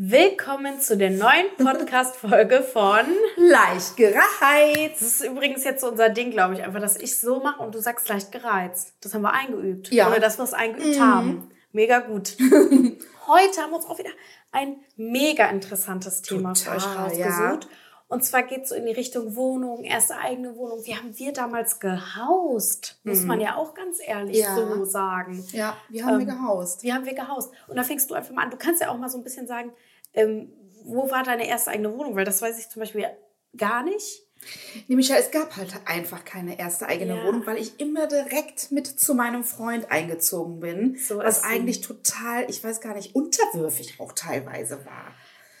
Willkommen zu der neuen Podcast-Folge von Leicht gereizt. Das ist übrigens jetzt so unser Ding, glaube ich, einfach, dass ich so mache und du sagst leicht gereizt. Das haben wir eingeübt. Ja. Oder dass wir es eingeübt haben. Mega gut. Heute haben wir uns auch wieder ein mega interessantes Thema für euch Total, rausgesucht. Und zwar geht es so in die Richtung Wohnung, erste eigene Wohnung. Wie haben wir damals gehaust? Muss man ja auch ganz ehrlich Ja. so sagen. Ja, wie haben wir Ähm, gehaust? Wie haben wir gehaust? Und da fängst du einfach mal an. Du kannst ja auch mal so ein bisschen sagen, ähm, wo war deine erste eigene Wohnung? Weil das weiß ich zum Beispiel gar nicht. Nämlich ja, es gab halt einfach keine erste eigene Ja. Wohnung, weil ich immer direkt mit zu meinem Freund eingezogen bin. So was eigentlich total, ich weiß gar nicht, unterwürfig auch teilweise war.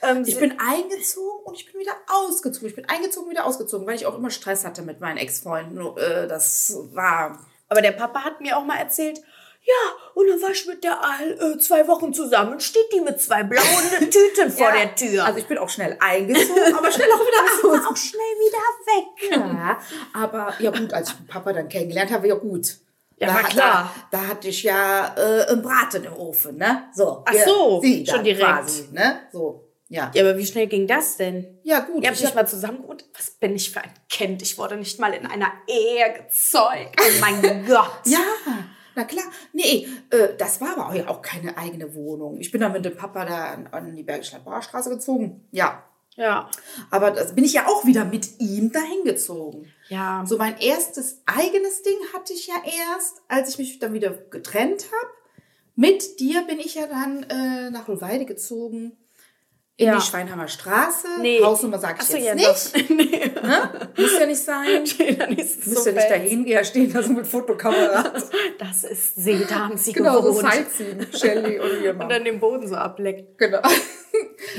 Ähm, Ich bin eingezogen und ich bin wieder ausgezogen. Ich bin eingezogen, wieder ausgezogen, weil ich auch immer Stress hatte mit meinen Ex-Freunden. Äh, Das war aber der Papa hat mir auch mal erzählt, ja, und dann war ich mit der Al äh, zwei Wochen zusammen, steht die mit zwei blauen Tüten vor Ja, der Tür. Also ich bin auch schnell eingezogen, aber schnell auch wieder aus. auch schnell wieder weg. Ja, aber ja gut, als ich Papa dann kennengelernt habe, ja gut. Ja, da, klar. Da, da hatte ich ja äh, einen Braten im Ofen, ne? So. Ach so, sie schon direkt. Quasi, ne? So, ja. Ja, aber wie schnell ging das denn? Ja, gut. Ihr habt hab- mal zusammen gewohnt? Was bin ich für ein Kind? Ich wurde nicht mal in einer Ehe gezeugt. Oh mein Gott. Ja, na klar. Nee, äh, das war aber auch, ja auch keine eigene Wohnung. Ich bin dann mit dem Papa da an, an die Bergische Landbauerstraße gezogen. Ja. Ja. Aber das bin ich ja auch wieder mit ihm dahin gezogen. Ja. So mein erstes eigenes Ding hatte ich ja erst, als ich mich dann wieder getrennt habe. Mit dir bin ich ja dann äh, nach Hohlweide gezogen. In Ja. die Schweinheimer Straße. Nee. Hausnummer sage ich Ach so, jetzt ja, nicht. nee. Muss ja nicht sein. Müsst so ja nicht dahin gehen, stehen da so mit Fotokameras. Das ist sie, da haben sie genau, so gewohnt. Sightseeing. Shelly und ihr und Mann. dann den Boden so ableckt. Genau.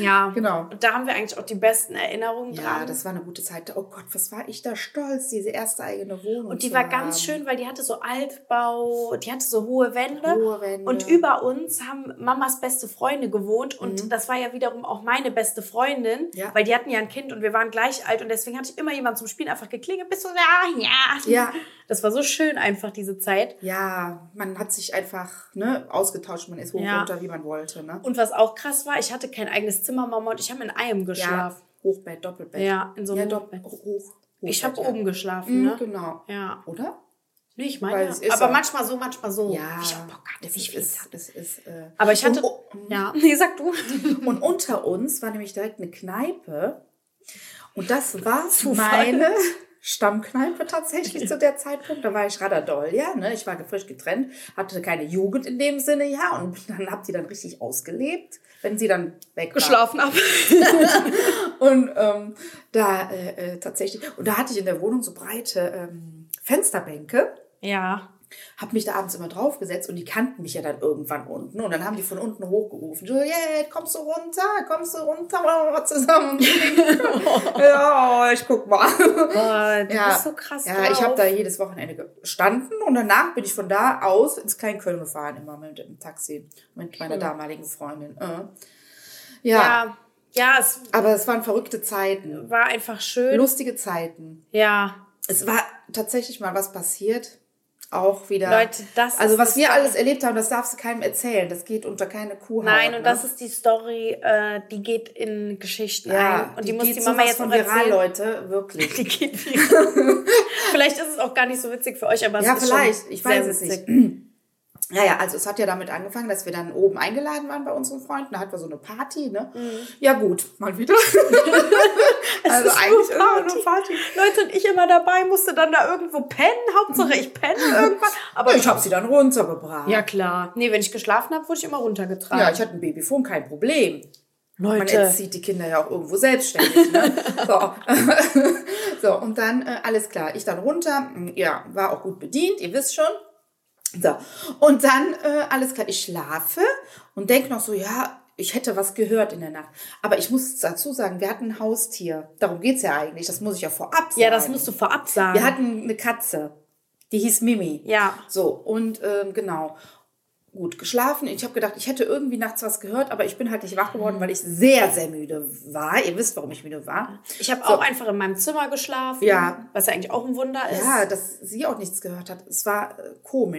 Ja. Genau. Und da haben wir eigentlich auch die besten Erinnerungen Ja, dran. das war eine gute Zeit. Oh Gott, was war ich da stolz, diese erste eigene Wohnung und die war haben. ganz schön, weil die hatte so Altbau, die hatte so hohe Wände. Hohe Wände. Und über uns haben Mamas beste Freunde gewohnt. Und Mhm. das war ja wiederum auch meine beste Freundin, Ja. weil die hatten ja ein Kind und wir waren gleich alt. Und deswegen hatte ich immer jemanden zum Spielen einfach geklingelt. Bist du da? Ja. Ja. Das war so schön einfach, diese Zeit. Ja, man hat sich einfach ne, ausgetauscht, man ist hoch Ja. runter, wie man wollte. Ne? Und was auch krass war, ich hatte kein eigenes Zimmer, Mama und ich haben in einem geschlafen. Ja, Hochbett, Doppelbett. Ja, in so einem ja, Hochbett. Dopp- hoch, Ich habe ja. oben geschlafen, Mhm, ne? Genau. Ja. Oder? Nee, ich meine, ja. aber manchmal so, manchmal so. Ja. Ich auch Bock hatte, das wie ich ist, will. das ist, äh, Aber ich hatte, Und, oh, ja, nee, sag du. und unter uns war nämlich direkt eine Kneipe. Und das war Zufall. meine Stammkneipe tatsächlich zu der Zeitpunkt. Da war ich Radadoll, ja. Ne? Ich war frisch getrennt, hatte keine Jugend in dem Sinne, ja. Und dann habt ihr dann richtig ausgelebt, wenn sie dann weg. Geschlafen ab. Und ähm, da äh, äh, tatsächlich, und da hatte ich in der Wohnung so breite ähm, Fensterbänke, Ja. Hab mich da abends immer draufgesetzt und die kannten mich ja dann irgendwann unten. Und dann haben die von unten hochgerufen, Juliette, kommst du runter? Kommst du runter? Wollen wir zusammen ja, ich guck mal. Boah, du Ja, bist so krass ja drauf. ich habe da jedes Wochenende gestanden und danach bin ich von da aus ins Kleinköln gefahren, immer mit dem Taxi, mit meiner damaligen Freundin. Äh. Ja, ja, ja, es aber es waren verrückte Zeiten, war einfach schön. lustige Zeiten. Ja, Es war tatsächlich mal was passiert. Auch wieder. Leute, das Also, was wir alles erlebt haben, das darfst du keinem erzählen. Das geht unter keine Kuhhaut. nein, und ne? das ist die Story, äh, die geht in Geschichten ja, ein. Und die, muss geht die Mama jetzt von viral, Leute. Wirklich. Die geht viral. Vielleicht ist es auch gar nicht so witzig für euch, aber es ja, ist vielleicht. schon Ich sehr weiß es nicht. Ja, ja, also es hat ja damit angefangen, dass wir dann oben eingeladen waren bei unseren Freunden. Da hatten wir so eine Party, ne? Ja, gut, mal wieder. also Mhm. eigentlich nur immer eine Party. Leute und ich immer dabei, musste dann da irgendwo pennen. Hauptsache ich penne irgendwann. Aber Ich habe sie dann runtergebracht. ja klar. Nee, wenn ich geschlafen habe, wurde ich immer runtergetragen. ja, ich hatte ein Babyphone, kein Problem. Man Leute. erzieht die Kinder ja auch irgendwo selbstständig. Ne? so. so, und dann äh, alles klar. Ich dann runter. Ja, war auch gut bedient, ihr wisst schon. So, und dann äh, alles klar. Ich schlafe und denke noch so, ja, ich hätte was gehört in der Nacht. Aber ich muss dazu sagen, wir hatten ein Haustier. Darum geht's ja eigentlich. Das muss ich ja vorab sagen. Ja, das musst du vorab sagen. Wir hatten eine Katze. Die hieß Mimi. Ja. So, und ähm, genau. Gut, geschlafen. Ich habe gedacht, ich hätte irgendwie nachts was gehört, aber ich bin halt nicht wach geworden, weil ich sehr, sehr müde war. Ihr wisst, warum ich müde war. Ich habe auch einfach in meinem Zimmer geschlafen. Ja. Was ja eigentlich auch ein Wunder ist. Ja, dass sie auch nichts gehört hat. Es war äh, komisch.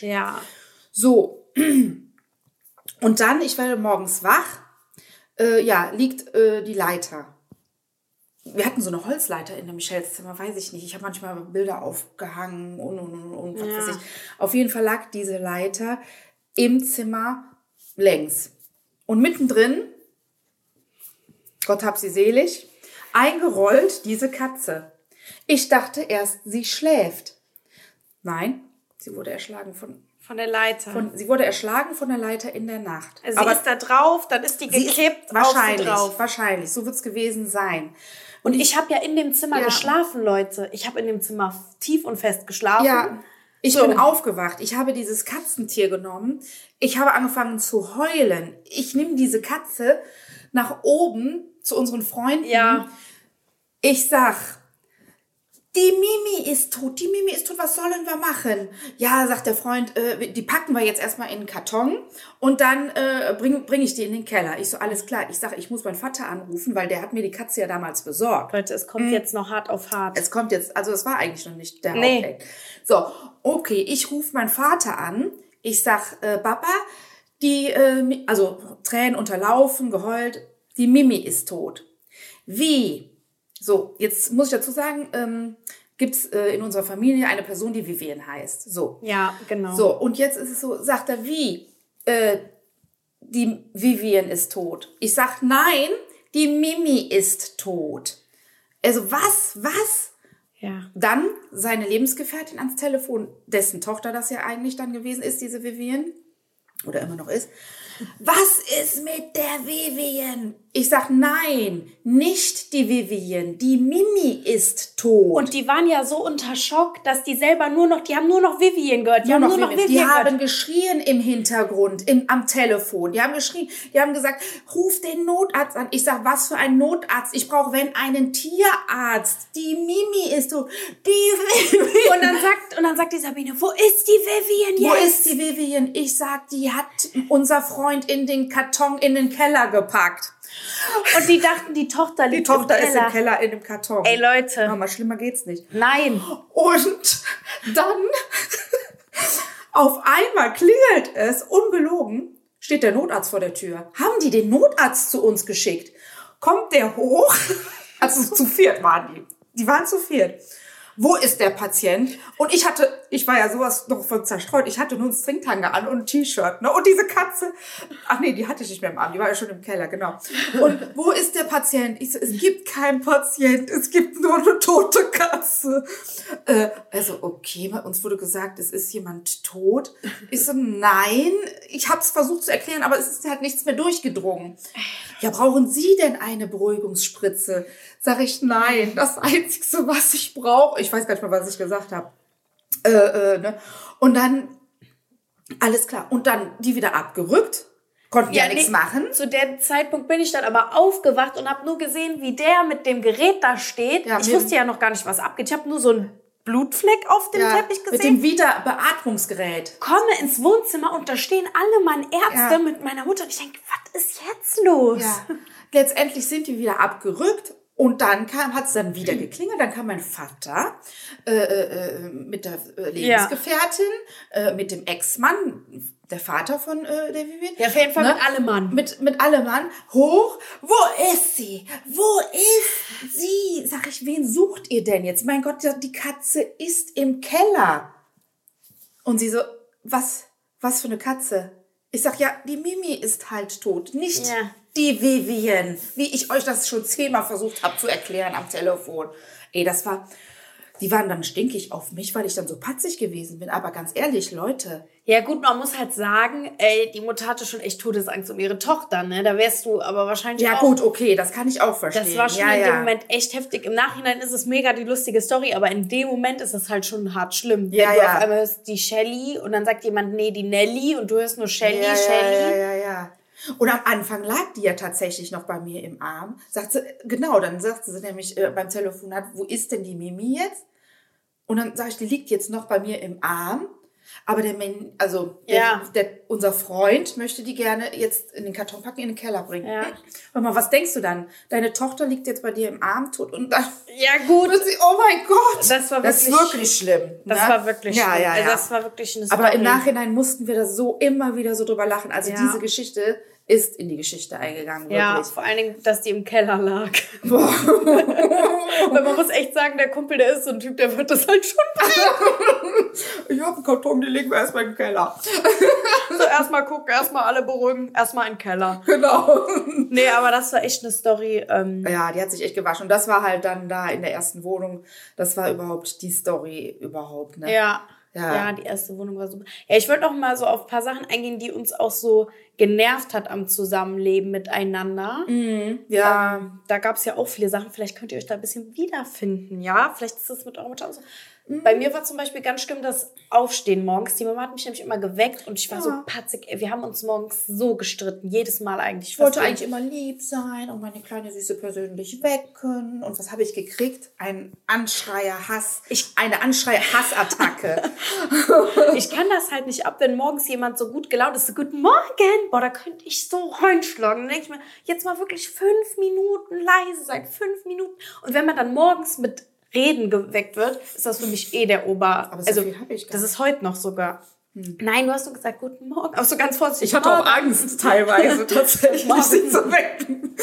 Ja. So. Und dann, ich werde morgens wach, äh, ja, liegt äh, die Leiter. Wir hatten so eine Holzleiter in dem Michels Zimmer, weiß ich nicht. Ich habe manchmal Bilder aufgehangen und, und, und, und was Ja. weiß ich. Auf jeden Fall lag diese Leiter im Zimmer längs. Und mittendrin, Gott hab sie selig, eingerollt diese Katze. Ich dachte erst, sie schläft. Nein, sie wurde erschlagen von, Von der Leiter. von sie wurde erschlagen von der Leiter in der Nacht. also sie ist da drauf, dann ist die sie ist gekippt, wahrscheinlich, drauf. wahrscheinlich, so wird es gewesen sein. Und ich habe ja in dem Zimmer Ja. geschlafen, Leute. Ich habe in dem Zimmer tief und fest geschlafen. Ja, ich So. bin aufgewacht. Ich habe dieses Katzentier genommen. Ich habe angefangen zu heulen. Ich nehme diese Katze nach oben zu unseren Freunden. Ja. Ich sag, die Mimi ist tot, die Mimi ist tot, was sollen wir machen? Ja, sagt der Freund, äh, die packen wir jetzt erstmal in den Karton und dann äh, bringe bring ich die in den Keller. Ich so, alles klar. Ich sage, ich muss meinen Vater anrufen, weil der hat mir die Katze ja damals besorgt. Leute, es kommt jetzt noch hart auf hart. Es kommt jetzt, also es war eigentlich noch nicht der Nee. Hauptakt. So, okay, ich rufe meinen Vater an. Ich sag, äh, Papa, die, äh, also Tränen unterlaufen, geheult, die Mimi ist tot. Wie? So, jetzt muss ich dazu sagen, ähm, gibt's äh, in unserer Familie eine Person, die Vivian heißt. So. ja, genau. So, und jetzt ist es so, sagt er, wie? Äh, die Vivian ist tot. Ich sag, nein, die Mimi ist tot. Also was, was? Ja. Dann seine Lebensgefährtin ans Telefon, dessen Tochter das ja eigentlich dann gewesen ist, diese Vivian. Oder immer noch ist. Was ist mit der Vivian? Ich sag, nein, nicht die Vivian. Die Mimi ist tot. Und die waren ja so unter Schock, dass die selber nur noch, die haben nur noch Vivian gehört. Die Nur haben noch nur noch Vivian. Vivian die haben gehört. geschrien im Hintergrund, im, am Telefon. Die haben geschrien, die haben gesagt, ruf den Notarzt an. Ich sag, was für ein Notarzt? Ich brauche, wenn, einen Tierarzt. Die Mimi ist so, die Vivian. Und dann sagt, und dann sagt die Sabine, wo ist die Vivian Wo jetzt? ist die Vivian? Ich sag, die hat unser Freund in den Karton in den Keller gepackt. Und die dachten, die Tochter liegt Die Tochter im ist Keller. im Keller in dem Karton. Ey, Leute. Mama, schlimmer geht's nicht. Nein. Und dann auf einmal klingelt es, ungelogen, steht der Notarzt vor der Tür. Haben die den Notarzt zu uns geschickt? Kommt der hoch? Also zu viert waren die. Die waren zu viert. Wo ist der Patient? Und ich hatte, ich war ja sowas noch von zerstreut. Ich hatte nur ein Stringtanger an und ein T-Shirt. Ne? Und diese Katze, ach nee, die hatte ich nicht mehr im Arm. Die war ja schon im Keller, genau. Und wo ist der Patient? Ich so, es gibt keinen Patient. Es gibt nur eine tote Katze. Äh, also, okay, bei uns wurde gesagt, es ist jemand tot. Ich so, nein. Ich habe es versucht zu erklären, aber es ist halt nichts mehr durchgedrungen. Ja, brauchen Sie denn eine Beruhigungsspritze? Sag ich, nein. Das Einzige, was ich brauche, ich weiß gar nicht mehr, was ich gesagt habe. Äh, äh, ne? Und dann, alles klar. Und dann die wieder abgerückt. Konnten ja, nichts nee, machen. Zu dem Zeitpunkt bin ich dann aber aufgewacht und habe nur gesehen, wie der mit dem Gerät da steht. Ja, ich mit- wusste ja noch gar nicht, was abgeht. Ich habe nur so einen Blutfleck auf dem Ja, Teppich mit gesehen. dem Wiederbeatmungsgerät. komme ins Wohnzimmer und da stehen alle meine Ärzte Ja. mit meiner Mutter und ich denke, was ist jetzt los? Ja. Letztendlich sind die wieder abgerückt und dann kam, hat es dann wieder geklingelt. Dann kam mein Vater äh, äh, äh, mit der äh, Lebensgefährtin, äh, mit dem Ex-Mann, der Vater von äh, der Vivian. Ja, auf jeden Fall mit Allemann. Mit, mit Allemann hoch. Wo ist sie? Wo ist sie? Sag ich, wen sucht ihr denn jetzt? Mein Gott, ja, die Katze ist im Keller. Und sie so, was, was für eine Katze? Ich sag, ja, die Mimi ist halt tot, nicht Ja. Die Vivian, wie ich euch das schon zehnmal versucht habe zu erklären am Telefon. Ey, das war, Die waren dann stinkig auf mich, weil ich dann so patzig gewesen bin. Aber ganz ehrlich, Leute, Ja gut, man muss halt sagen, ey, die Mutter hatte schon echt Todesangst um ihre Tochter, ne? Da wärst du aber wahrscheinlich ja auch... gut, okay, das kann ich auch verstehen. Das war schon ja, in ja. dem Moment echt heftig. Im Nachhinein ist es mega die lustige Story, aber in dem Moment ist es halt schon hart schlimm. Wenn Ja, du ja. auf einmal hörst die Shelly und dann sagt jemand, nee, die Nelly und du hörst nur Shelly, ja, Shelly. Ja, ja, ja, ja. Und am Anfang lag die ja tatsächlich noch bei mir im Arm. Sagt sie, genau, dann sagte sie nämlich äh, beim Telefonat, wo ist denn die Mimi jetzt? Und dann sage ich, die liegt jetzt noch bei mir im Arm. Aber der, Men also der, Ja. der, unser Freund möchte die gerne jetzt in den Karton packen, in den Keller bringen. Ja. Hör mal, was denkst du dann? Deine Tochter liegt jetzt bei dir im Arm tot und dann Ja, gut. wird sie, oh mein Gott. Das war das ist wirklich- wirklich schlimm. Das ne? war wirklich ja, schlimm. ja, Also ja. das war wirklich eine Aber im Story. Nachhinein mussten wir da so immer wieder so drüber lachen. Also Ja. diese Geschichte ist in die Geschichte eingegangen, Ja, wirklich. vor allen Dingen, dass die im Keller lag. Weil man muss echt sagen, der Kumpel, der ist so ein Typ, der wird das halt schon Ich habe einen Karton, den legen wir erstmal im Keller. so erstmal gucken, erstmal alle beruhigen, erstmal den Keller. Genau. Nee, aber das war echt eine Story. Ähm, Ja, die hat sich echt gewaschen. Und das war halt dann da in der ersten Wohnung. Das war überhaupt die Story überhaupt, ne? Ja. Ja. ja. die erste Wohnung war super. Ja, ich wollte noch mal so auf ein paar Sachen eingehen, die uns auch so genervt hat am Zusammenleben miteinander. Ja. Ähm, da gab es ja auch viele Sachen. Vielleicht könnt ihr euch da ein bisschen wiederfinden, ja? Vielleicht ist das mit eurer Mutter auch so. Bei mir war zum Beispiel ganz schlimm das Aufstehen morgens. Die Mama hat mich nämlich immer geweckt und ich war so patzig. Wir haben uns morgens so gestritten. Jedes Mal eigentlich. Ich wollte eigentlich immer lieb sein und meine kleine Süße persönlich wecken. Und was habe ich gekriegt? Ein Anschreier-Hass. Ich- Eine Anschreier-Hassattacke. Ich kann das halt nicht ab, wenn morgens jemand so gut gelaunt ist, so guten Morgen, boah, da könnte ich so reinschlagen. Dann denke ich mir, jetzt mal wirklich fünf Minuten leise sein, fünf Minuten. Und wenn man dann morgens mit Reden geweckt wird, ist das für mich eh der Ober... Aber so also, das ist heute noch sogar. Nein, du hast so gesagt, guten Morgen. Aber so ganz vorsichtig. Ich hatte auch. Angst teilweise tatsächlich, sie zu wecken.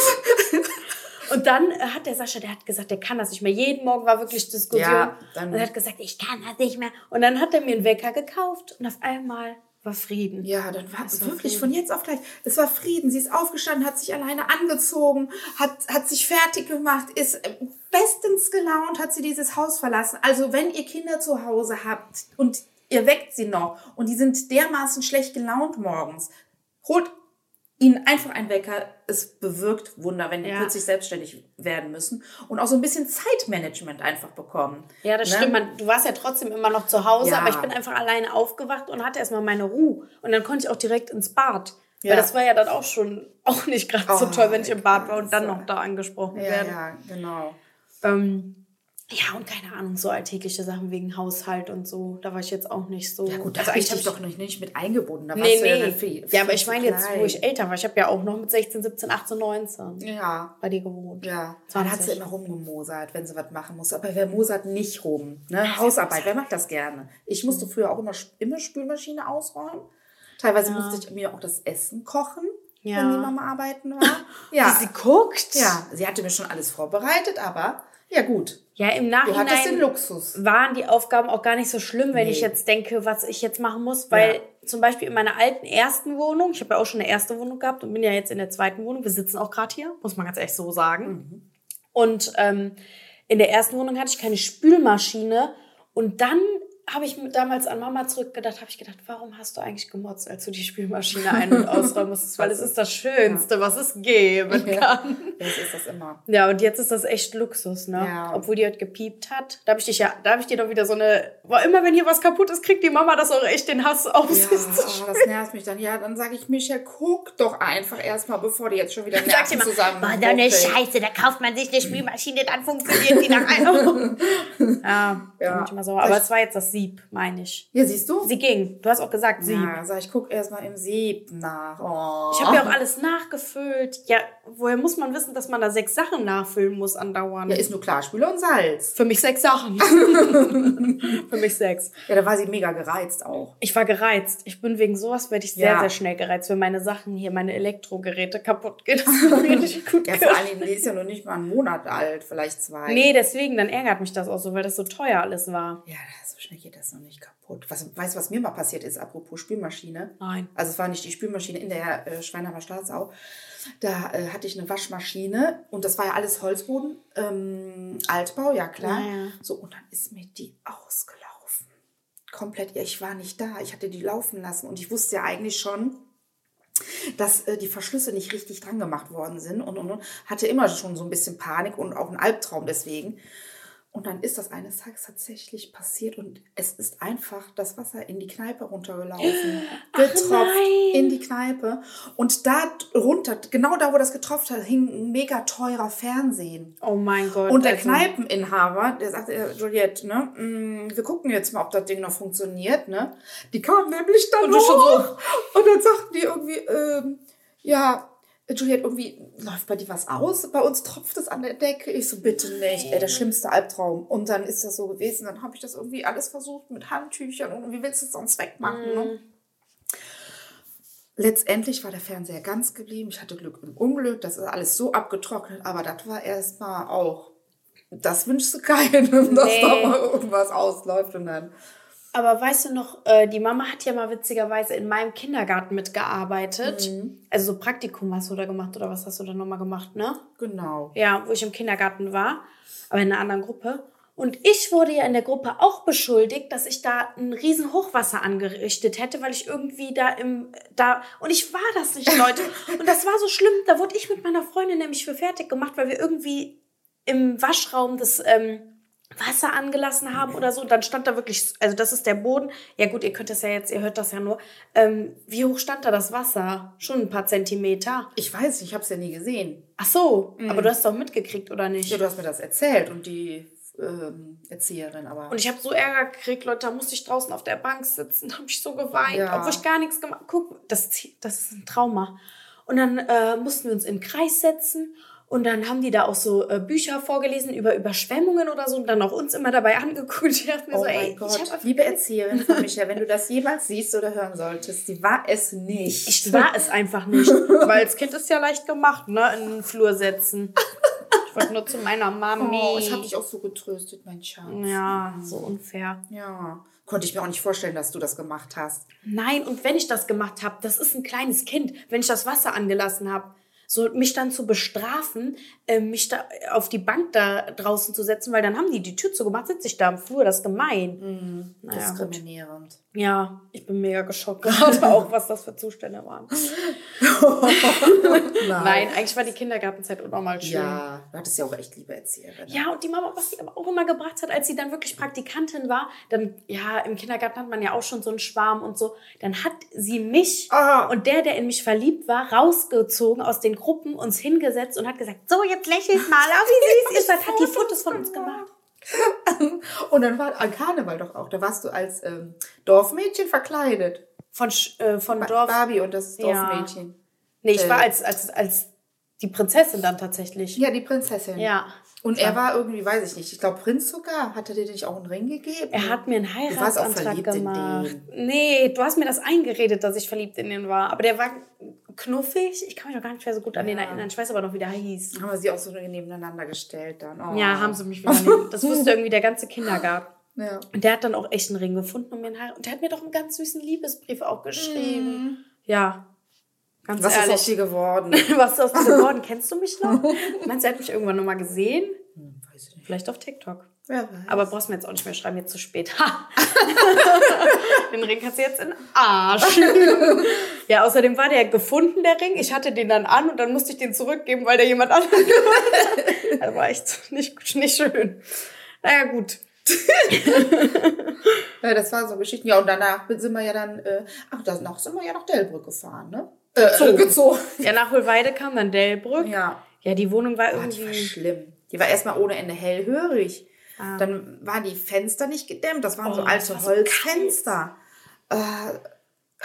Und dann äh, hat der Sascha, der hat gesagt, der kann das nicht mehr. Jeden Morgen war wirklich Diskussion. Ja, dann- und er hat gesagt, ich kann das nicht mehr. Und dann hat er mir einen Wecker gekauft und auf einmal war Frieden. Ja, dann war es wirklich Frieden. von jetzt auf gleich. Es war Frieden. Sie ist aufgestanden, hat sich alleine angezogen, hat, hat sich fertig gemacht, ist bestens gelaunt, hat sie dieses Haus verlassen. Also wenn ihr Kinder zu Hause habt und ihr weckt sie noch und die sind dermaßen schlecht gelaunt morgens, holt ihnen einfach einen Wecker. Es bewirkt Wunder, wenn die Ja. plötzlich selbstständig werden müssen und auch so ein bisschen Zeitmanagement einfach bekommen. Ja, das Ne? stimmt. Man, du warst ja trotzdem immer noch zu Hause, Ja. aber ich bin einfach alleine aufgewacht und hatte erstmal meine Ruhe. Und dann konnte ich auch direkt ins Bad. Ja. Weil das war ja dann auch schon auch nicht gerade so Oh, toll, wenn ich im Bad war und dann noch da angesprochen Ja, werde. ja, genau. Ähm, ja, und keine Ahnung, so alltägliche Sachen wegen Haushalt und so. Da war ich jetzt auch nicht so. Ja gut, also habe ich eigentlich dich hab doch noch nicht mit eingebunden. Da Nee, warst du ja, nee. dann viel, Ja, aber viel ich meine jetzt, wo ich älter war. Ich habe ja auch noch mit 16, 17, 18, 19 Ja, bei dir gewohnt. ja. Dann hat sie 20. immer rumgemosert, wenn sie was machen muss. Aber wer mosert nicht rum? Ne? Hausarbeit, wer macht das gerne? Ich musste früher auch immer, immer Spülmaschine ausräumen. Teilweise musste ich mir auch das Essen kochen, Ja. wenn die Mama arbeiten war. Ja, Wie sie guckt? ja, sie hatte mir schon alles vorbereitet, aber ja gut. Ja, im Nachhinein Luxus. waren die Aufgaben auch gar nicht so schlimm, wenn Nee. ich jetzt denke, was ich jetzt machen muss, weil Ja. zum Beispiel in meiner alten ersten Wohnung, ich habe ja auch schon eine erste Wohnung gehabt und bin ja jetzt in der zweiten Wohnung, wir sitzen auch gerade hier, muss man ganz ehrlich so sagen. Mhm. Und ähm, in der ersten Wohnung hatte ich keine Spülmaschine und dann habe ich damals an Mama zurückgedacht, habe ich gedacht, warum hast du eigentlich gemotzt, als du die Spülmaschine ein- und ausräumen musstest? Weil es ist das Schönste, was es geben kann. Ja, so ist das immer. Ja, und jetzt ist das echt Luxus, ne? Ja. Obwohl die heute gepiept hat. Da habe ich dich ja, da habe ich dir doch wieder so eine, war immer wenn hier was kaputt ist, kriegt die Mama das auch echt den Hass auf Ja, sich zu oh, das nervt mich dann. Ja, dann sage ich, Michael, guck doch einfach erstmal, bevor die jetzt schon wieder Nerven dir mal, zusammen. boah, so eine Scheiße, da kauft man sich eine Spülmaschine, dann funktioniert die nach einer Woche. Ja, Ja. ja. Ich immer sauer. Aber es war jetzt das Sieb, meine ich. Ja, siehst du? Sie ging. Du hast auch gesagt, Sieb. Ja, sag ich, guck erstmal im Sieb nach. Oh. Ich habe ja auch alles nachgefüllt. Ja, woher muss man wissen, dass man da sechs Sachen nachfüllen muss andauernd? Ja, ist nur Klarspüler und Salz. Für mich sechs Sachen. Für mich sechs. Ja, da war sie mega gereizt auch. Ich war gereizt. Ich bin wegen sowas werde ich sehr, Ja. sehr schnell gereizt, wenn meine Sachen hier, meine Elektrogeräte kaputt gehen. Das richtig gut Ja, vor allem, die ist ja noch nicht mal einen Monat alt, vielleicht zwei. Nee, deswegen, dann ärgert mich das auch so, weil das so teuer alles war. Ja, so schnell geht das noch nicht kaputt. kaputt. Was, weißt du, was mir mal passiert ist, apropos Spülmaschine? Nein. Also es war nicht die Spülmaschine in der äh, Schweinheimer Staatsau. Da äh, hatte ich eine Waschmaschine und das war ja alles Holzboden, ähm, Altbau, ja klar. Ja, ja. So, und dann ist mir die ausgelaufen. Komplett, ja, ich war nicht da. Ich hatte die laufen lassen und ich wusste ja eigentlich schon, dass äh, die Verschlüsse nicht richtig dran gemacht worden sind und, und, und hatte immer schon so ein bisschen Panik und auch einen Albtraum deswegen. Und dann ist das eines Tages tatsächlich passiert und es ist einfach das Wasser in die Kneipe runtergelaufen. Getropft in die Kneipe. Und da runter, genau da, wo das getroffen hat, hing ein mega teurer Fernsehen. Oh mein Gott. Und der also- Kneipeninhaber, der sagte, äh, Juliette, ne, mm, wir gucken jetzt mal, ob das Ding noch funktioniert, ne? Die kamen nämlich dann Und hoch. Und dann sagten die irgendwie, ähm, ja, Juliette, irgendwie läuft bei dir was aus? Bei uns tropft es an der Decke. Ich so, bitte nicht. Ey, der schlimmste Albtraum. Und dann ist das so gewesen. Dann habe ich das irgendwie alles versucht mit Handtüchern. Und wie willst du es sonst wegmachen? Ne? Letztendlich war der Fernseher ganz geblieben. Ich hatte Glück im Unglück. Das ist alles so abgetrocknet. Aber das war erstmal auch, das wünschst du keinem, dass Nee. da mal irgendwas ausläuft. Und dann, Aber weißt du noch, äh, die Mama hat ja mal witzigerweise in meinem Kindergarten mitgearbeitet. Also so Praktikum hast du da gemacht oder was hast du da nochmal gemacht, ne? genau. Ja, wo ich im Kindergarten war, aber in einer anderen Gruppe. Und ich wurde ja in der Gruppe auch beschuldigt, dass ich da ein riesen Hochwasser angerichtet hätte, weil ich irgendwie da im, da, und ich war das nicht, Leute. Und das war so schlimm, da wurde ich mit meiner Freundin nämlich für fertig gemacht, weil wir irgendwie im Waschraum das, ähm, Wasser angelassen haben oder so. Und dann stand da wirklich, also das ist der Boden. Ja gut, ihr könnt das ja jetzt, ihr hört das ja nur. Ähm, wie hoch stand da das Wasser? Schon ein paar Zentimeter. Ich weiß, ich habe es ja nie gesehen. Ach so, aber du hast doch mitgekriegt, oder nicht? Ja, du hast mir das erzählt und die ähm, Erzieherin, aber. Und ich habe so Ärger gekriegt, Leute, da musste ich draußen auf der Bank sitzen, habe ich so geweint, Ja. obwohl ich gar nichts gemacht Guck, das, das ist ein Trauma. Und dann äh, mussten wir uns in den Kreis setzen und dann haben die da auch so äh, Bücher vorgelesen über Überschwemmungen oder so und dann auch uns immer dabei angeguckt. Ich dachte mir Oh so, ey, mein ich Gott, liebe Erzieherin von Michael, wenn du das jemals siehst oder hören solltest, sie war es nicht. Ich war es einfach nicht. Weil als Kind ist ja leicht gemacht, ne? In den Flur setzen. Ich wollte nur zu meiner Mami. Oh, ich habe dich auch so getröstet, mein Schatz. ja, so unfair. Ja. Konnte ich mir auch nicht vorstellen, dass du das gemacht hast. Nein, und wenn ich das gemacht habe, das ist ein kleines Kind, wenn ich das Wasser angelassen habe, so mich dann zu bestrafen, äh, mich da auf die Bank da draußen zu setzen, weil dann haben die die Tür zugemacht, sitze ich da am Flur, das ist gemein. Naja, gut. Diskriminierend. Ja, ich bin mega geschockt gerade auch, was das für Zustände waren. Nein, eigentlich war die Kindergartenzeit unnormal schön. Ja, du hattest ja auch echt liebe Erzieherin. Ja, und die Mama, was sie aber auch immer gebracht hat, als sie dann wirklich Praktikantin war, dann, ja, im Kindergarten hat man ja auch schon so einen Schwarm und so, dann hat sie mich Ah. und der, der in mich verliebt war, rausgezogen aus den Gruppen, uns hingesetzt und hat gesagt, so, jetzt lächelt mal, oh, wie süß ihr seid, hat die Fotos von uns gemacht. Und dann war an Karneval doch auch, da warst du als ähm, Dorfmädchen verkleidet. Von, äh, von Ba- Dorf. Barbie und das Ja. Dorfmädchen. Nee, ich äh, war als, als, als die Prinzessin dann tatsächlich. Ja, die Prinzessin. Ja. Und er war irgendwie, weiß ich nicht, ich glaube Prinz sogar. Hat er dir nicht auch einen Ring gegeben? Er hat mir einen Heiratsantrag gemacht. Nee, du hast mir das eingeredet, dass ich verliebt in den war. Aber der war knuffig. Ich kann mich noch gar nicht mehr so gut an den erinnern. Ich weiß aber noch, wie der hieß. Haben wir sie auch so nebeneinander gestellt dann. Oh. Ja, haben sie mich wieder neben. Das wusste irgendwie der ganze Kindergarten. Ja. Und der hat dann auch echt einen Ring gefunden und mir einen Heirat. Und der hat mir doch einen ganz süßen Liebesbrief auch geschrieben. Ja. Ganz. Was ist ehrlich. aus dir geworden? Was ist aus dir geworden? Kennst du mich noch? Meinst du, er hat mich irgendwann nochmal gesehen? Weiß ich nicht. Vielleicht auf TikTok. Wer weiß. Aber brauchst mir jetzt auch nicht mehr schreiben, jetzt zu spät. Ha! den Ring kannst du jetzt in Arsch. ja, außerdem war der gefunden, der Ring. Ich hatte den dann an und dann musste ich den zurückgeben, weil der jemand anderen gehört hat. Das war echt nicht, nicht schön. Naja, gut. Ja, das waren so Geschichten. Ja, und danach sind wir ja dann, äh, ach, danach sind wir ja nach Delbrück gefahren, ne? Äh, gezogen. Ja, nach Hohlweide kam dann Delbrück. Ja. Ja, die Wohnung war Oh, die war irgendwie. schlimm. Die war erstmal ohne Ende hellhörig. Dann waren die Fenster nicht gedämmt. Das waren so Ah. Oh, das alte war so Holzfenster.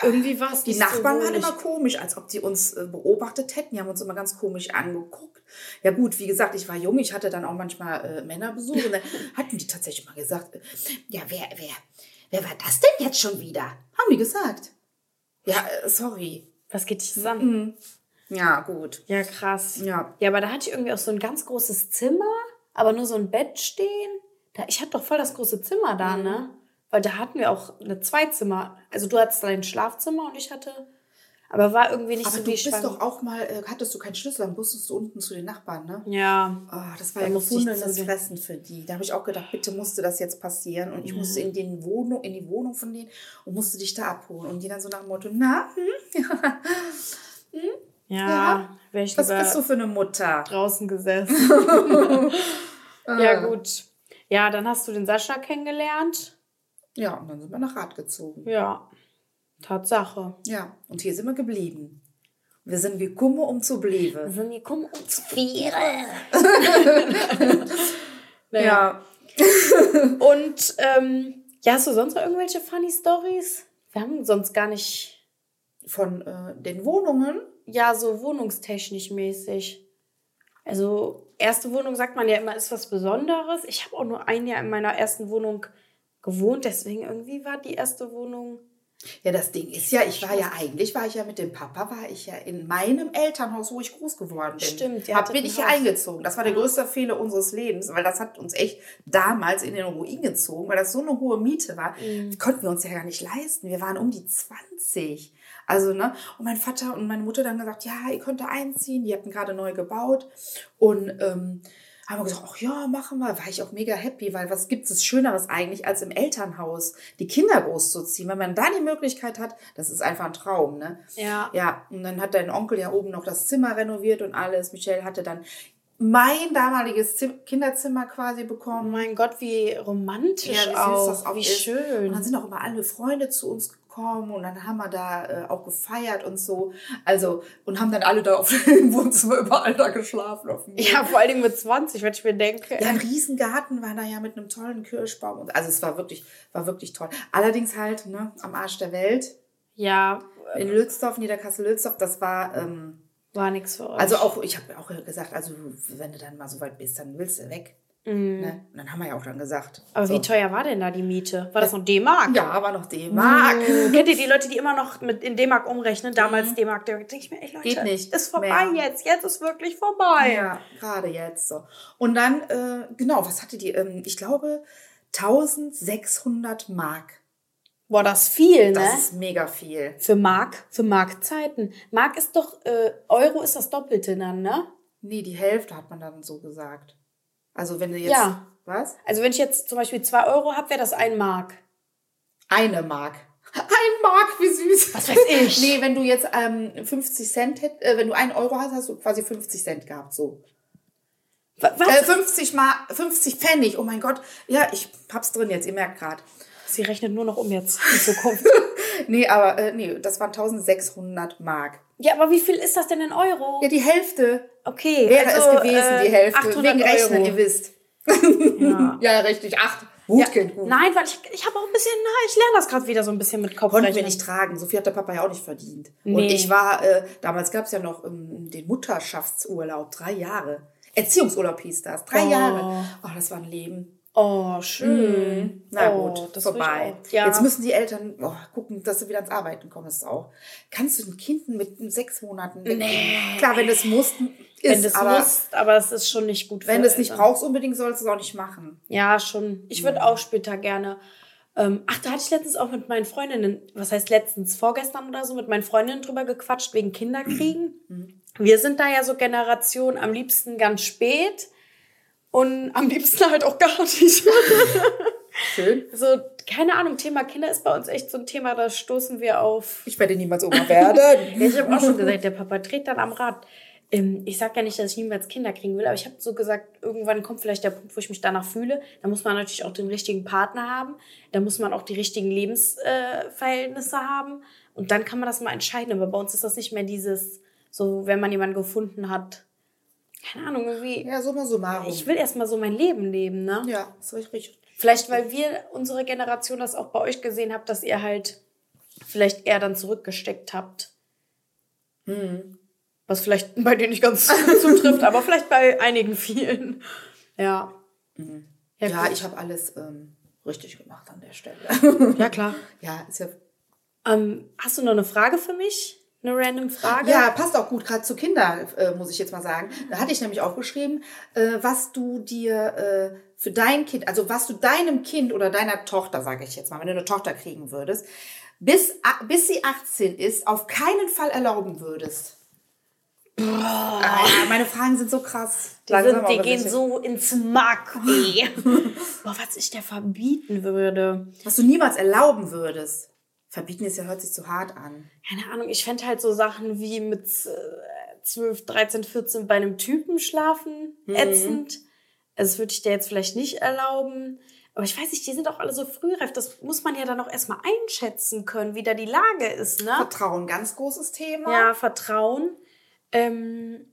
Irgendwie war es Die Nachbarn so waren immer komisch, als ob die uns äh, beobachtet hätten. Die haben uns immer ganz komisch angeguckt. Ja gut, wie gesagt, ich war jung, ich hatte dann auch manchmal äh, Männerbesuch. Und dann hatten die tatsächlich mal gesagt, äh, ja, wer, wer, wer war das denn jetzt schon wieder? Haben die gesagt. Ja, äh, sorry. Was geht dich zusammen? Ja, gut. Ja, krass. Ja. Ja, aber da hatte ich irgendwie auch so ein ganz großes Zimmer, aber nur so ein Bett stehen. Da, ich hatte doch voll das große Zimmer da, ne? Weil da hatten wir auch eine Zweizimmer. Also du hattest dein Schlafzimmer und ich hatte. Aber war irgendwie nicht Aber so du wie bist Schwang- doch auch mal, äh, hattest du keinen Schlüssel, dann musstest du unten zu den Nachbarn, ne? Ja. Oh, das war Da ja gefundenes Fressen für die. Da habe ich auch gedacht, bitte musste das jetzt passieren. Und ich musste in, den Wohnung, in die Wohnung von denen und musste dich da abholen. Und die dann so nach dem Motto, na, hm, Ja. Ja. Wäre ich was bist du für eine Mutter? draußen gesessen. ja, gut. Ja, dann hast du den Sascha kennengelernt. Ja, und dann sind wir nach Rad gezogen. Ja. Tatsache. Ja, und hier sind wir geblieben. Wir sind gekommen, um zu bleiben. sind gekommen um zu vieren. Ja. Und ähm, ja, hast du sonst noch irgendwelche funny Stories? Wir haben sonst gar nicht, Von äh, den Wohnungen. ja, so wohnungstechnisch mäßig. Also, erste Wohnung sagt man ja immer, ist was Besonderes. Ich habe auch nur ein Jahr in meiner ersten Wohnung gewohnt, deswegen irgendwie war die erste Wohnung. Ja, das Ding ist ja, ich war ja eigentlich, war ich ja mit dem Papa, war ich ja in meinem Elternhaus, wo ich groß geworden bin. Stimmt, Hab, hattet bin ich hier eingezogen. Das war der größte Fehler unseres Lebens, weil das hat uns echt damals in den Ruin gezogen, weil das so eine hohe Miete war. Mhm. Konnten wir uns ja gar nicht leisten. Wir waren um die 20. Also, ne? Und mein Vater und meine Mutter dann gesagt, ja, ihr könnt da einziehen. Die hatten gerade neu gebaut. Und ähm, haben wir gesagt, ach ja, machen wir. War ich auch mega happy, weil was gibt es Schöneres eigentlich, als im Elternhaus die Kinder großzuziehen? Wenn man da die Möglichkeit hat, das ist einfach ein Traum, ne? Ja. Ja, und dann hat dein Onkel ja oben noch das Zimmer renoviert und alles. Michelle hatte dann mein damaliges Zim Kinderzimmer quasi bekommen. mein Gott, wie romantisch süß auch. das auch wie ist. schön. Und dann sind auch immer alle Freunde zu uns gekommen und dann haben wir da äh, auch gefeiert und so. Also, und haben dann alle da auf dem Wohnzimmer überall da geschlafen. Auf dem ja, vor allen Dingen mit 20, wenn ich mir denke. ja, ein Riesengarten war da ja mit einem tollen Kirschbaum. Und, also es war wirklich, war wirklich toll. Allerdings halt, ne, am Arsch der Welt. Ja, In Lützdorf, Niederkassel-Lützdorf, das war, ähm, war nichts für euch. also auch, ich habe auch gesagt, also wenn du dann mal so weit bist, dann willst du weg. Ne? Und dann haben wir ja auch dann gesagt. Mhm. Aber so. wie teuer war denn da die Miete? War das noch D-Mark? Ja, war noch D-Mark. Oh, Kennt ihr die Leute, die immer noch mit in D-Mark umrechnen? Damals D-Mark, da denke ich mir, ey Leute, Geht nicht ist vorbei mehr. jetzt. Jetzt ist wirklich vorbei. Ja, gerade jetzt so. Und dann, äh, genau, was hatte die? Ähm, ich glaube, 1600 Mark. Boah, das ist viel, ne? Das ist mega viel. für Mark, für Markzeiten. Mark ist doch, äh, Euro ist das Doppelte dann, ne? Nee, die Hälfte hat man dann so gesagt. Also wenn du jetzt. Ja. Was? Also wenn ich jetzt zum Beispiel 2 Euro habe, wäre das ein Mark. Eine Mark. Ein Mark, wie süß. Was weiß ich. Nee, wenn du jetzt ähm, 50 Cent hätt, äh, wenn du einen Euro hast, hast du quasi 50 Cent gehabt, so. Wa- Was? Äh, 50 mal 50 Pfennig. Oh mein Gott. Ja, ich hab's drin jetzt, ihr merkt gerade. Sie rechnet nur noch um jetzt in Zukunft. Nee, aber äh, nee, das waren 1600 Mark. Ja, aber wie viel ist das denn in Euro? Ja, die Hälfte Okay. wäre also, es gewesen, äh, die Hälfte. 800 Wegen Rechnen, Euro. ihr wisst. Ja. Ja, richtig. Acht. Gut, Ja, Kind, gut. Nein, weil ich, ich habe auch ein bisschen, na, ich lerne das gerade wieder so ein bisschen mit Konnten wir nicht tragen. So viel hat der Papa ja auch nicht verdient. Und Nee. ich war, äh, damals gab es ja noch ähm, den Mutterschaftsurlaub, drei Jahre. Erziehungsurlaub hieß das. Drei Oh. Jahre. Oh, das war ein Leben. Oh, schön. Na oh, gut, vorbei. Ja. Jetzt müssen die Eltern oh, gucken, dass sie wieder ans Arbeiten kommen. Das ist auch. Kannst du ein Kind mit sechs Monaten wegbringen? Klar, wenn es muss, ist, wenn das aber musst, aber es ist schon nicht gut wenn du es nicht brauchst unbedingt, sollst du es auch nicht machen. Ja, schon. Ich würde auch später gerne. Ähm, ach, da hatte ich letztens auch mit meinen Freundinnen, was heißt letztens, vorgestern oder so, mit meinen Freundinnen drüber gequatscht wegen Kinderkriegen. Wir sind da ja so Generation am liebsten ganz spät und am liebsten halt auch gar nicht. Schön. so, keine Ahnung, Thema Kinder ist bei uns echt so ein Thema, da stoßen wir auf. Ich werde niemals Oma werden. Ich habe auch schon gesagt, der Papa dreht dann am Rad. Ähm, ich sage ja nicht, dass ich niemals Kinder kriegen will, aber ich habe so gesagt, irgendwann kommt vielleicht der Punkt, wo ich mich danach fühle. Da muss man natürlich auch den richtigen Partner haben. Da muss man auch die richtigen Lebensverhältnisse äh, haben. Und dann kann man das mal entscheiden. Aber bei uns ist das nicht mehr dieses, so, wenn man jemanden gefunden hat. Keine Ahnung, irgendwie. ja, summa summarum. Ich will erstmal so mein Leben leben, ne? ja, ist richtig. Vielleicht, weil wir, unsere Generation, das auch bei euch gesehen habt, dass ihr halt vielleicht eher dann zurückgesteckt habt. Was vielleicht bei dir nicht ganz zutrifft, aber vielleicht bei einigen vielen. Ja. Ja, Ja, gut. ich habe alles ähm, richtig gemacht an der Stelle. ja klar. ja, ist ja. Ähm, hast du noch eine Frage für mich? Eine random Frage? Ja, passt auch gut, gerade zu Kindern, äh, muss ich jetzt mal sagen. Da hatte ich nämlich aufgeschrieben, äh, was du dir äh, für dein Kind, also was du deinem Kind oder deiner Tochter, sage ich jetzt mal, wenn du eine Tochter kriegen würdest, bis, bis sie 18 ist, auf keinen Fall erlauben würdest. Ah, meine Fragen sind so krass. Die, sind, die gehen so ins Mark. Boah, was ich dir verbieten würde. Was du niemals erlauben würdest. Verbieten ist ja, hört sich zu hart an. Keine Ahnung, ich fände halt so Sachen wie mit äh, 12, 13, 14 bei einem Typen schlafen ätzend. Also das würde ich dir jetzt vielleicht nicht erlauben. Aber ich weiß nicht, die sind auch alle so frühreif. Das muss man ja dann auch erstmal einschätzen können, wie da die Lage ist, ne? Vertrauen, ganz großes Thema. Ja, Vertrauen. Ähm,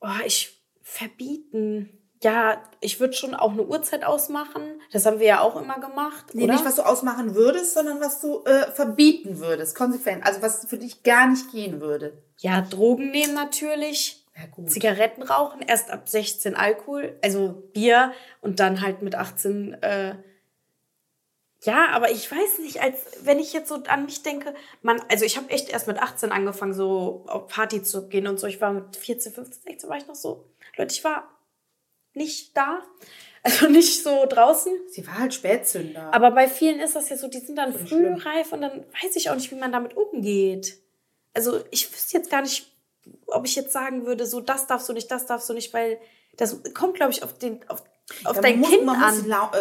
oh, ich verbieten. Ja, ich würde schon auch eine Uhrzeit ausmachen. Das haben wir ja auch immer gemacht. Nee, oder? nicht was du ausmachen würdest, sondern was du äh, verbieten würdest, konsequent. Also was für dich gar nicht gehen würde. Ja, Drogen nehmen natürlich. Ja, gut. Zigaretten rauchen, erst ab 16 Alkohol, also Bier und dann halt mit 18. Äh, ja, aber ich weiß nicht, als wenn ich jetzt so an mich denke, man, also ich habe echt erst mit 18 angefangen, so auf Party zu gehen und so. Ich war mit 14, 15, 16 war ich noch so. Leute, ich war nicht da, also nicht so draußen. Sie war halt Spätzünder. Aber bei vielen ist das ja so, die sind dann Voll früh schlimm. reif und dann weiß ich auch nicht, wie man damit umgeht. Also ich wüsste jetzt gar nicht, ob ich jetzt sagen würde, so das darfst du nicht, das darfst du nicht, weil das kommt, glaube ich, auf den auf, auf Ja, dein muss- Kind an.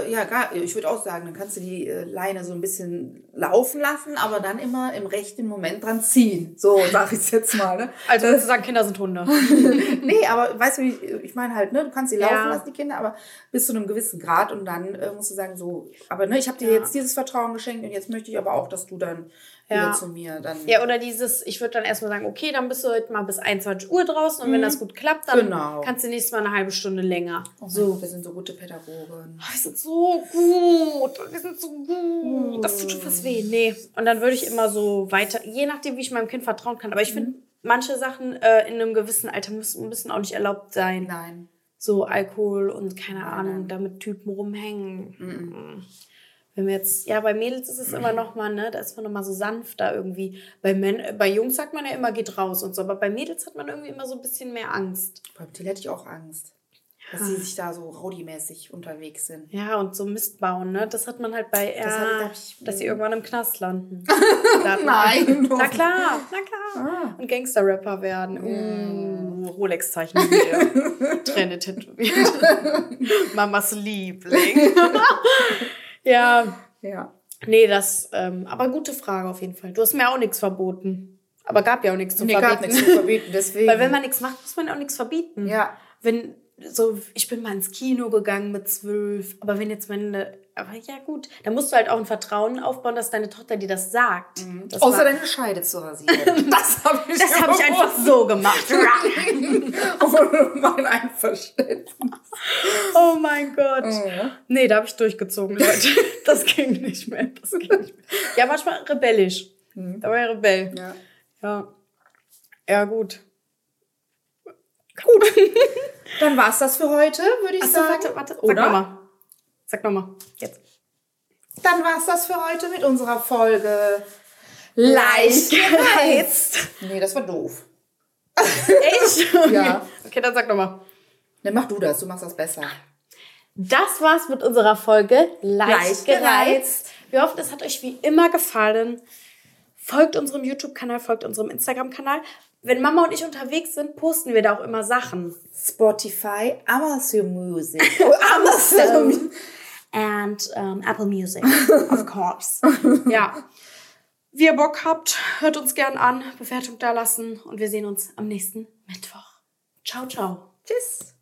äh, ja, gar, ich würde auch sagen, dann kannst du die äh, Leine so ein bisschen laufen lassen, aber dann immer im rechten Moment dran ziehen. So sag ich jetzt mal. Ne? Also du sagen, Kinder sind Hunde. Nee, aber weißt du, ich, ich meine halt, ne, du kannst sie laufen Ja. lassen, die Kinder, aber bis zu einem gewissen Grad und dann äh, musst du sagen, so, aber ne, ich habe dir Ja. jetzt dieses Vertrauen geschenkt und jetzt möchte ich aber auch, dass du dann Ja. zu mir dann. Ja, oder dieses, ich würde dann erstmal sagen, okay, dann bist du heute mal bis 21 Uhr draußen und wenn das gut klappt, dann Genau. kannst du nächstes Mal eine halbe Stunde länger. Oh so. so, wir sind so gute Pädagogen. Die sind so gut. Die sind so gut. Das tut schon fast weh. Nee. Und dann würde ich immer so weiter, je nachdem, wie ich meinem Kind vertrauen kann. Aber ich finde, manche Sachen äh, in einem gewissen Alter müssen, müssen auch nicht erlaubt sein. Nein. So Alkohol und keine Ahnung, da mit Typen rumhängen. Mhm. Wenn wir jetzt, ja, bei Mädels ist es immer noch mal, ne, da ist man noch mal so sanfter irgendwie. Bei, Män bei Jungs sagt man ja immer, geht raus und so, aber bei Mädels hat man irgendwie immer so ein bisschen mehr Angst. Beim Till hätte ich auch Angst, dass sie sich da so rowdy-mäßig unterwegs sind. Ja, und so Mist bauen, ne? Das hat man halt bei, ja, Das hab- hab ich- dass sie irgendwann im Knast landen. Nein. Na klar, na klar. Und Gangster-Rapper werden. Uh, Rolex-Zeichen hier. Träne tätowiert. Mamas Liebling. Ja, Ja. nee, das, ähm, aber gute Frage auf jeden Fall. Du hast mir auch nichts verboten. Aber gab ja auch nichts zu gab verbieten. nichts zu verbieten, deswegen. Weil wenn man nichts macht, muss man auch nichts verbieten. Ja. Wenn, so, ich bin mal ins Kino gegangen mit zwölf, aber wenn jetzt meine, aber ja gut, da musst du halt auch ein Vertrauen aufbauen, dass deine Tochter dir das sagt. Das Außer war- deine Scheide zu rasieren. Das habe ich, das habe ich einfach so gemacht. Ohne mein Einverständnis. oh mein Gott. Mhm. Nee, da habe ich durchgezogen, Leute. Das ging nicht mehr. Das ging nicht mehr. Ja, manchmal rebellisch. Da war ich Rebell. Ja. Ja. Ja, gut. Dann war's das für heute, würde ich Achso, sagen. warte, warte. Sag Oder? nochmal. Sag nochmal. Jetzt. Dann war's das für heute mit unserer Folge Leicht gereizt. Nee, das war doof. Echt? Ja. Okay, dann sag nochmal. Dann mach du das, du machst das besser. Das war's mit unserer Folge Leicht, Leicht gereizt. Wir hoffen, es hat euch wie immer gefallen. Folgt unserem YouTube-Kanal, folgt unserem Instagram-Kanal. Wenn Mama und ich unterwegs sind, posten wir da auch immer Sachen. Spotify, Amazon Music. Oh, Amazon. And um, Apple Music, of course. ja. Wie ihr Bock habt, hört uns gern an, Bewertung da lassen und wir sehen uns am nächsten Mittwoch. Ciao, ciao. Tschüss.